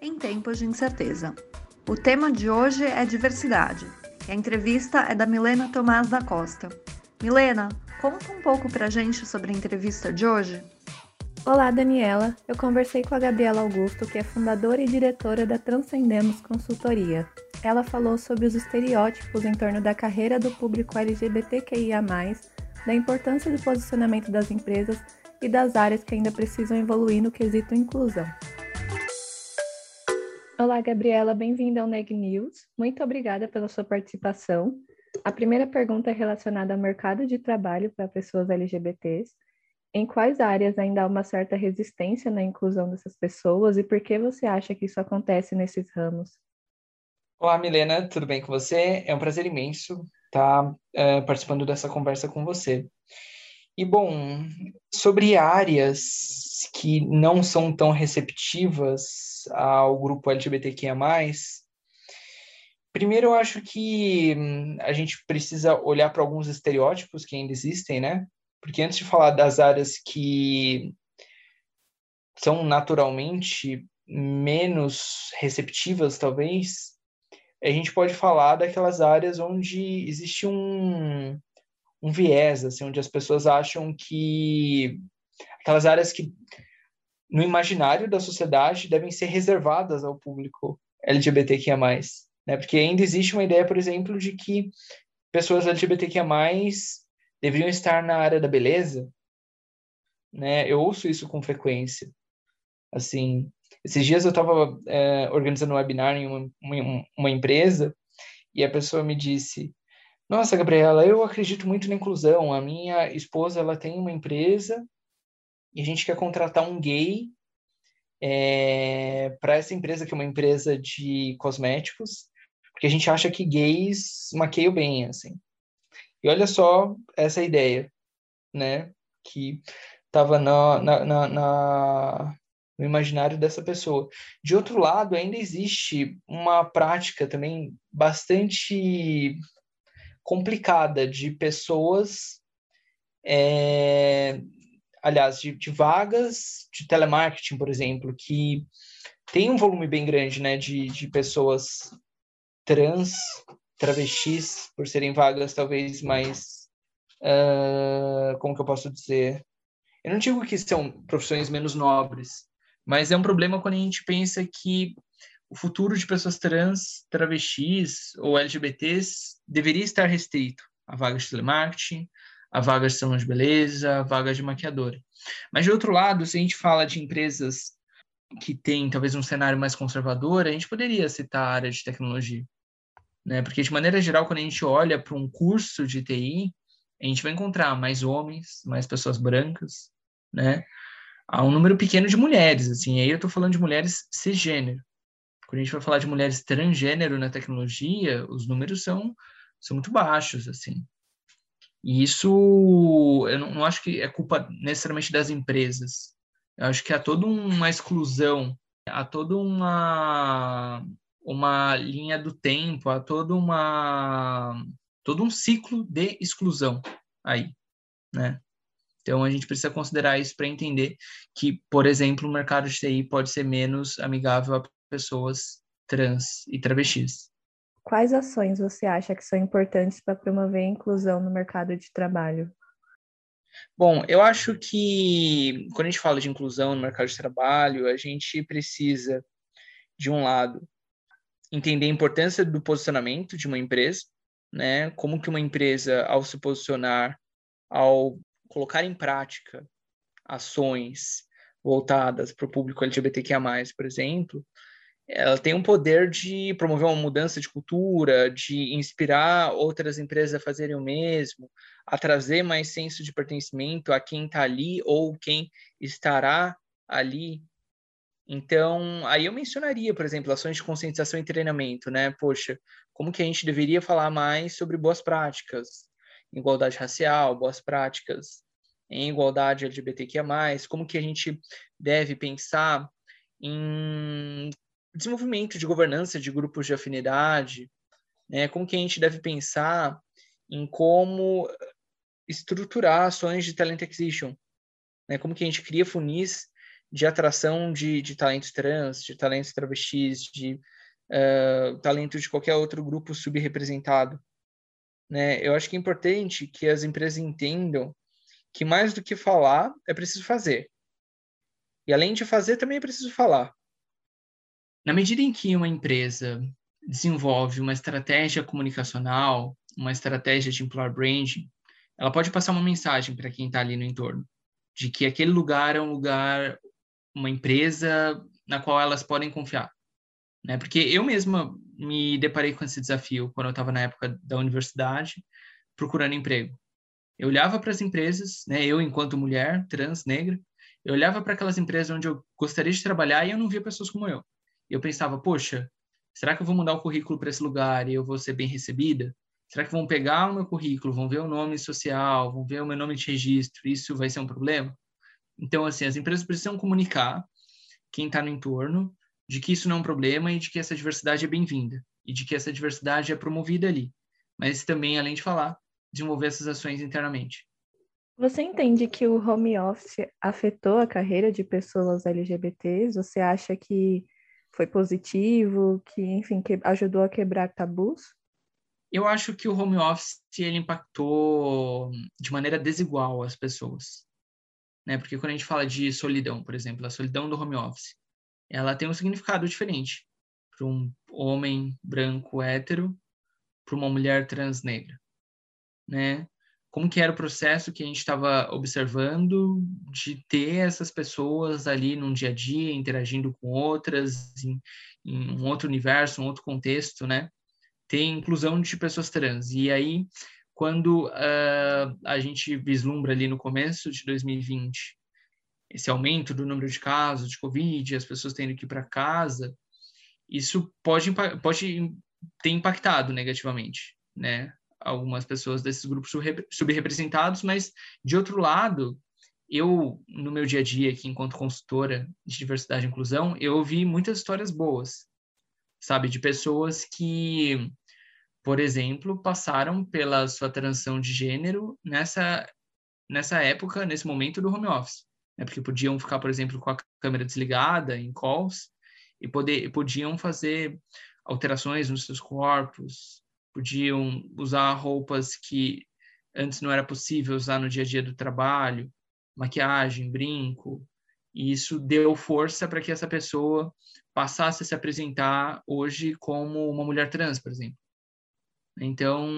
em tempos de incerteza. O tema de hoje é diversidade a entrevista é da Milena Tomás da Costa. Milena, conta um pouco pra gente sobre a entrevista de hoje. Olá, Daniela. Eu conversei com a Gabriela Augusto, que é fundadora e diretora da Transcendemos Consultoria. Ela falou sobre os estereótipos em torno da carreira do público LGBTQIA, da importância do posicionamento das empresas e das áreas que ainda precisam evoluir no quesito inclusão. Olá, Gabriela, bem-vinda ao Neg News. Muito obrigada pela sua participação. A primeira pergunta é relacionada ao mercado de trabalho para pessoas LGBTs. Em quais áreas ainda há uma certa resistência na inclusão dessas pessoas e por que você acha que isso acontece nesses ramos? Olá, Milena, tudo bem com você? É um prazer imenso estar uh, participando dessa conversa com você. E, bom, sobre áreas que não são tão receptivas ao grupo LGBTQIA+, primeiro eu acho que hum, a gente precisa olhar para alguns estereótipos que ainda existem, né? Porque antes de falar das áreas que são naturalmente menos receptivas, talvez, a gente pode falar daquelas áreas onde existe um, um viés, assim, onde as pessoas acham que aquelas áreas que no imaginário da sociedade devem ser reservadas ao público LGBTQIA+, né? Porque ainda existe uma ideia, por exemplo, de que pessoas LGBTQIA+, deveriam estar na área da beleza, né? Eu ouço isso com frequência. Assim, esses dias eu estava é, organizando um webinar em uma, uma, uma empresa e a pessoa me disse nossa, Gabriela, eu acredito muito na inclusão. A minha esposa, ela tem uma empresa e a gente quer contratar um gay é, para essa empresa, que é uma empresa de cosméticos, porque a gente acha que gays maqueiam bem, assim. E olha só essa ideia, né, que estava na, na, na, na, no imaginário dessa pessoa. De outro lado, ainda existe uma prática também bastante complicada de pessoas, é, aliás, de, de, vagas de telemarketing, por exemplo, que tem um volume bem grande né, de, de pessoas trans, travestis, por serem vagas talvez mais. Uh, como que eu posso dizer? Eu não digo que são profissões menos nobres, mas é um problema quando a gente pensa que o futuro de pessoas trans, travestis ou LGBTs deveria estar restrito a vagas de telemarketing, a vagas de salão de beleza, a vagas de maquiadora. Mas, de outro lado, se a gente fala de empresas que têm talvez um cenário mais conservador, a gente poderia citar a área de tecnologia. Né? Porque, de maneira geral, quando a gente olha para um curso de TI, a gente vai encontrar mais homens, mais pessoas brancas, né? Há um número pequeno de mulheres, assim, e aí eu estou falando de mulheres cisgênero. Quando a gente vai falar de mulheres transgênero na tecnologia, os números são são muito baixos, assim. E isso, eu não, não acho que é culpa necessariamente das empresas. Eu acho que há toda uma exclusão, há toda uma uma linha do tempo, há toda uma todo um ciclo de exclusão aí, né? Então a gente precisa considerar isso para entender que, por exemplo, o mercado de TI pode ser menos amigável a pessoas trans e travestis. Quais ações você acha que são importantes para promover a inclusão no mercado de trabalho? Bom, eu acho que quando a gente fala de inclusão no mercado de trabalho, a gente precisa, de um lado, entender a importância do posicionamento de uma empresa, né? Como que uma empresa, ao se posicionar, ao colocar em prática ações voltadas para o público LGBTQIA+, por exemplo, ela tem um poder de promover uma mudança de cultura, de inspirar outras empresas a fazerem o mesmo, a trazer mais senso de pertencimento a quem está ali ou quem estará ali. Então, aí eu mencionaria, por exemplo, ações de conscientização e treinamento, né? Poxa, como que a gente deveria falar mais sobre boas práticas, igualdade racial, boas práticas. Em igualdade LGBTQIA+, como que a gente deve pensar em desenvolvimento de governança de grupos de afinidade, né? Como que a gente deve pensar em como estruturar ações de talent acquisition, né? Como que a gente cria funis de atração de, de talentos trans, de talentos travestis, de uh, talentos de qualquer outro grupo subrepresentado. Né? Eu acho que é importante que as empresas entendam que mais do que falar, é preciso fazer. E além de fazer, também é preciso falar. Na medida em que uma empresa desenvolve uma estratégia comunicacional, uma estratégia de employer branding, ela pode passar uma mensagem para quem está ali no entorno, de que aquele lugar é um lugar, uma empresa na qual elas podem confiar. Né? Porque eu mesma me deparei com esse desafio quando eu estava na época da universidade, procurando emprego. Eu olhava para as empresas, né, eu enquanto mulher trans, negra, eu olhava para aquelas empresas onde eu gostaria de trabalhar e eu não via pessoas como eu. Eu pensava, poxa, será que eu vou mudar o currículo para esse lugar e eu vou ser bem recebida? Será que vão pegar o meu currículo, vão ver o nome social, vão ver o meu nome de registro? Isso vai ser um problema? Então, assim, as empresas precisam comunicar quem está no entorno de que isso não é um problema e de que essa diversidade é bem-vinda e de que essa diversidade é promovida ali. Mas também, além de falar, desenvolver essas ações internamente. Você entende que o home office afetou a carreira de pessoas LGBTs? Você acha que foi positivo, que, enfim, que ajudou a quebrar tabus? Eu acho que o home office ele impactou de maneira desigual as pessoas, né? Porque quando a gente fala de solidão, por exemplo, a solidão do home office, ela tem um significado diferente para um homem branco hétero, para uma mulher trans negra, né? Como que era o processo que a gente estava observando de ter essas pessoas ali num dia a dia, interagindo com outras, em, em um outro universo, um outro contexto, né? Ter inclusão de pessoas trans. E aí, quando uh, a gente vislumbra ali no começo de 2020 esse aumento do número de casos de Covid, as pessoas tendo que ir para casa, isso pode, pode ter impactado negativamente, né? Algumas pessoas desses grupos subrepresentados, mas de outro lado, eu no meu dia a dia aqui enquanto consultora de diversidade e inclusão, eu ouvi muitas histórias boas, sabe, de pessoas que, por exemplo, passaram pela sua transição de gênero nessa nessa época, nesse momento do home office, né? Porque podiam ficar, por exemplo, com a câmera desligada em calls e poder podiam fazer alterações nos seus corpos, podiam usar roupas que antes não era possível usar no dia a dia do trabalho, maquiagem, brinco, e isso deu força para que essa pessoa passasse a se apresentar hoje como uma mulher trans, por exemplo. Então,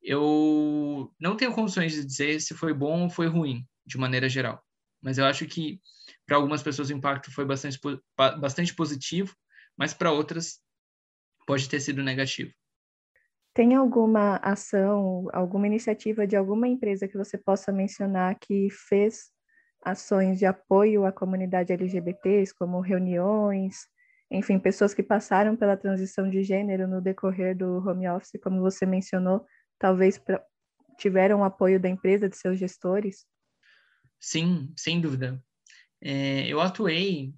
eu não tenho condições de dizer se foi bom ou foi ruim, de maneira geral. Mas eu acho que para algumas pessoas o impacto foi bastante, bastante positivo, mas para outras pode ter sido negativo. Tem alguma ação, alguma iniciativa de alguma empresa que você possa mencionar que fez ações de apoio à comunidade LGBTs, como reuniões, enfim, pessoas que passaram pela transição de gênero no decorrer do home office, como você mencionou, talvez pra, tiveram apoio da empresa, de seus gestores? Sim, sem dúvida. É, eu atuei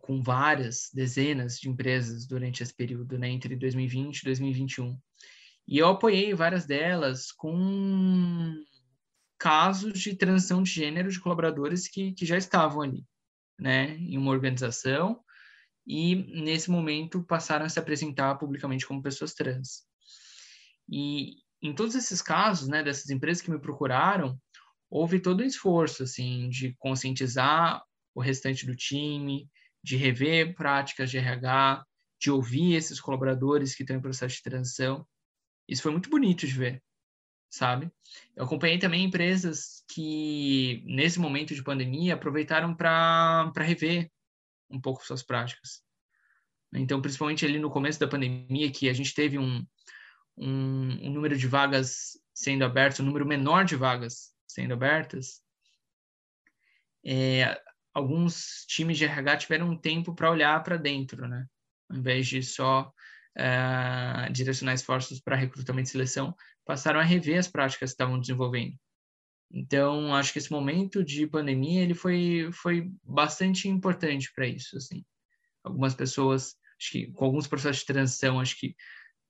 com várias dezenas de empresas durante esse período, né, entre 2020 e 2021. E eu apoiei várias delas com casos de transição de gênero de colaboradores que, que já estavam ali, né, em uma organização e nesse momento passaram a se apresentar publicamente como pessoas trans. E em todos esses casos, né, dessas empresas que me procuraram, houve todo um esforço assim de conscientizar o restante do time, de rever práticas de RH, de ouvir esses colaboradores que estão em processo de transição. Isso foi muito bonito de ver, sabe? Eu acompanhei também empresas que, nesse momento de pandemia, aproveitaram para rever um pouco suas práticas. Então, principalmente ali no começo da pandemia, que a gente teve um, um, um número de vagas sendo abertas, um número menor de vagas sendo abertas, é, alguns times de RH tiveram um tempo para olhar para dentro, né? Ao invés de só uh, direcionar esforços para recrutamento e seleção, passaram a rever as práticas que estavam desenvolvendo. Então, acho que esse momento de pandemia ele foi, foi bastante importante para isso. Assim. Algumas pessoas, acho que com alguns processos de transição, acho que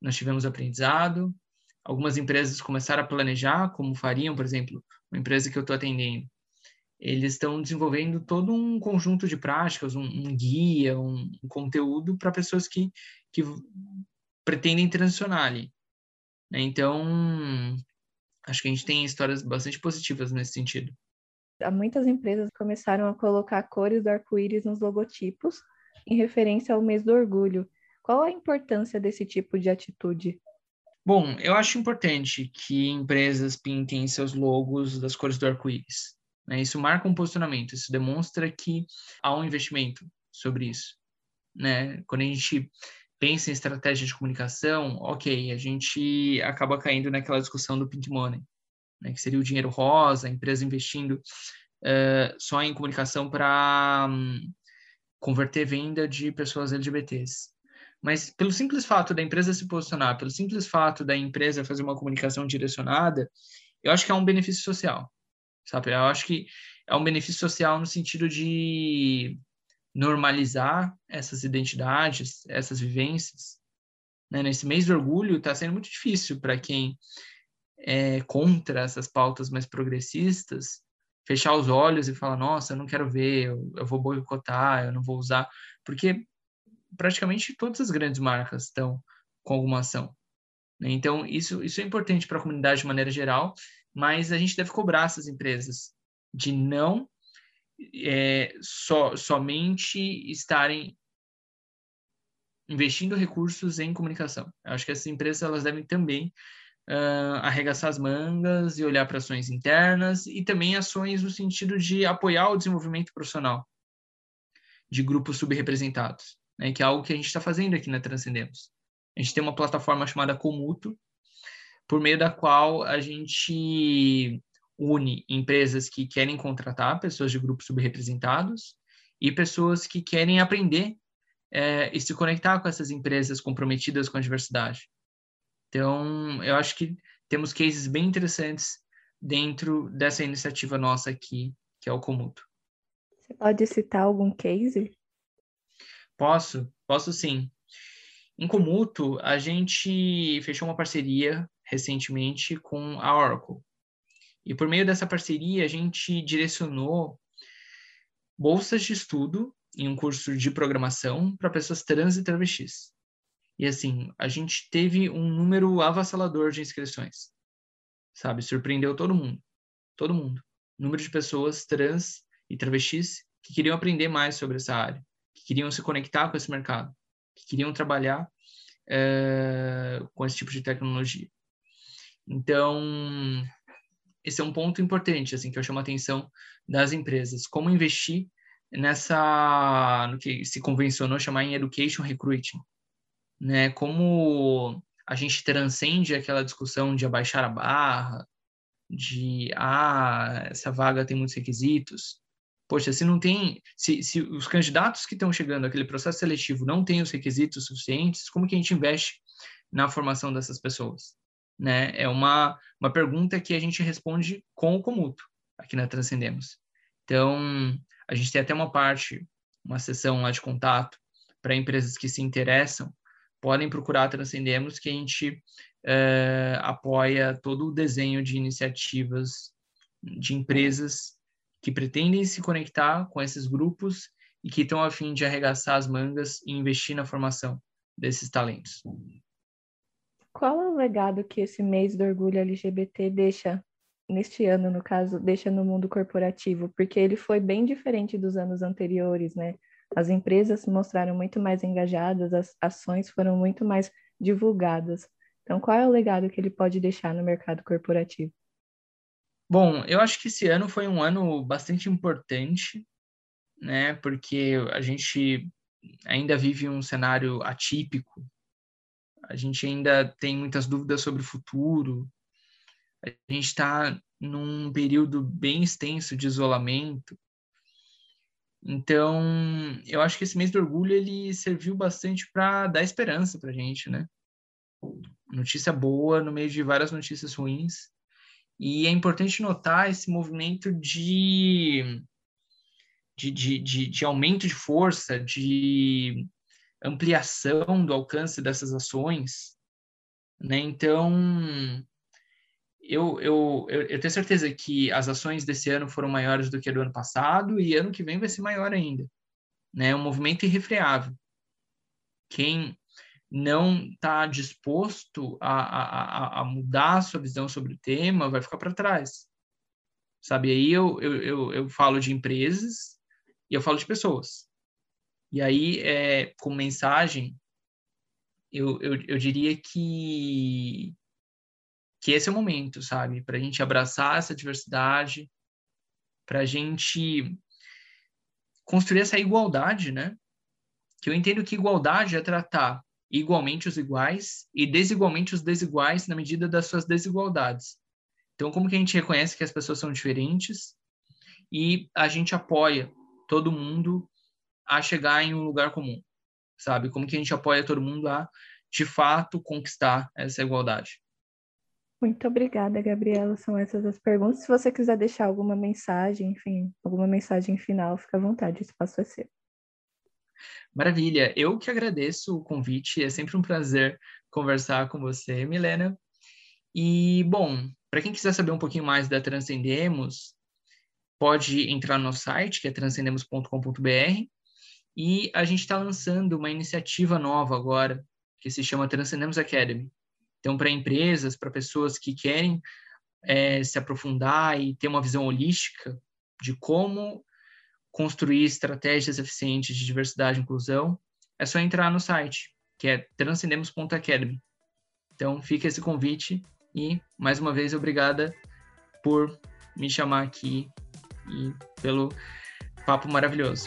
nós tivemos aprendizado. Algumas empresas começaram a planejar como fariam, por exemplo, uma empresa que eu estou atendendo. Eles estão desenvolvendo todo um conjunto de práticas, um, um guia, um, um conteúdo para pessoas que, que pretendem transicionar ali. Né? Então, acho que a gente tem histórias bastante positivas nesse sentido. Muitas empresas começaram a colocar cores do arco-íris nos logotipos, em referência ao mês do orgulho. Qual a importância desse tipo de atitude? Bom, eu acho importante que empresas pintem seus logos das cores do arco-íris. Né? Isso marca um posicionamento, isso demonstra que há um investimento sobre isso. Né? Quando a gente pensa em estratégia de comunicação, ok, a gente acaba caindo naquela discussão do pink money, né, que seria o dinheiro rosa, a empresa investindo uh, só em comunicação para um, converter venda de pessoas LGBTs. Mas pelo simples fato da empresa se posicionar, pelo simples fato da empresa fazer uma comunicação direcionada, eu acho que é um benefício social, sabe? Eu acho que é um benefício social no sentido de normalizar essas identidades, essas vivências. Né? Nesse mês do orgulho está sendo muito difícil para quem é contra essas pautas mais progressistas fechar os olhos e falar, nossa, eu não quero ver, eu, eu vou boicotar, eu não vou usar, porque praticamente todas as grandes marcas estão com alguma ação. Né? Então, isso, isso é importante para a comunidade de maneira geral, mas a gente deve cobrar essas empresas de não é, so, somente estarem investindo recursos em comunicação. Eu acho que essas empresas elas devem também uh, arregaçar as mangas e olhar para ações internas e também ações no sentido de apoiar o desenvolvimento profissional de grupos subrepresentados, né, que é algo que a gente está fazendo aqui na Transcendemos. A gente tem uma plataforma chamada Comuto, por meio da qual a gente une empresas que querem contratar pessoas de grupos subrepresentados e pessoas que querem aprender é, e se conectar com essas empresas comprometidas com a diversidade. Então, eu acho que temos cases bem interessantes dentro dessa iniciativa nossa aqui, que é o Comuto. Você pode citar algum case? Posso, posso sim. Em Comuto, a gente fechou uma parceria recentemente com a Oracle. E por meio dessa parceria, a gente direcionou bolsas de estudo em um curso de programação para pessoas trans e travestis. E assim, a gente teve um número avassalador de inscrições. Sabe, surpreendeu todo mundo. Todo mundo. Número de pessoas trans e travestis que queriam aprender mais sobre essa área, que queriam se conectar com esse mercado, que queriam trabalhar é, com esse tipo de tecnologia. Então, esse é um ponto importante, assim, que eu chamo a atenção das empresas. Como investir nessa, no que se convencionou chamar em education recruiting, né? Como a gente transcende aquela discussão de abaixar a barra, de, ah, essa vaga tem muitos requisitos. Poxa, se não tem, se, se os candidatos que estão chegando àquele processo seletivo não têm os requisitos suficientes, como que a gente investe na formação dessas pessoas? Né? É uma, uma pergunta que a gente responde com o comuto aqui na Transcendemos. Então, a gente tem até uma parte, uma sessão lá de contato para empresas que se interessam, podem procurar a Transcendemos, que a gente é, apoia todo o desenho de iniciativas de empresas que pretendem se conectar com esses grupos e que estão a fim de arregaçar as mangas e investir na formação desses talentos. Qual é o legado que esse mês do orgulho LGBT deixa, neste ano, no caso, deixa no mundo corporativo? Porque ele foi bem diferente dos anos anteriores, né? As empresas se mostraram muito mais engajadas, as ações foram muito mais divulgadas. Então, qual é o legado que ele pode deixar no mercado corporativo? Bom, eu acho que esse ano foi um ano bastante importante, né? Porque a gente ainda vive um cenário atípico a gente ainda tem muitas dúvidas sobre o futuro, a gente está num período bem extenso de isolamento. Então, eu acho que esse mês do orgulho ele serviu bastante para dar esperança para a gente, né? Notícia boa no meio de várias notícias ruins. E é importante notar esse movimento de, de, de, de, de aumento de força, de ampliação do alcance dessas ações. Né? Então, eu, eu, eu, tenho certeza que as ações desse ano foram maiores do que a do ano passado e ano que vem vai ser maior ainda. Né? É um movimento irrefreável. Quem não está disposto a, a, a, mudar a sua visão sobre o tema vai ficar para trás. Sabe? Aí eu, eu, eu, eu falo de empresas e eu falo de pessoas. E aí, é, com mensagem, eu, eu, eu diria que que esse é o momento, sabe? Para a gente abraçar essa diversidade, para a gente construir essa igualdade, né? Que eu entendo que igualdade é tratar igualmente os iguais e desigualmente os desiguais na medida das suas desigualdades. Então, como que a gente reconhece que as pessoas são diferentes e a gente apoia todo mundo a chegar em um lugar comum, sabe? Como que a gente apoia todo mundo a, de fato, conquistar essa igualdade. Muito obrigada, Gabriela. São essas as perguntas. Se você quiser deixar alguma mensagem, enfim, alguma mensagem final, fica à vontade, o espaço é seu. Maravilha. Eu que agradeço o convite. É sempre um prazer conversar com você, Milena. E, bom, para quem quiser saber um pouquinho mais da Transcendemos, pode entrar no site, que é transcendemos.com.br, e a gente está lançando uma iniciativa nova agora, que se chama Transcendemos Academy. Então, para empresas, para pessoas que querem é, se aprofundar e ter uma visão holística de como construir estratégias eficientes de diversidade e inclusão, é só entrar no site, que é transcendemos.academy. Então, fica esse convite e, mais uma vez, obrigada por me chamar aqui e pelo papo maravilhoso.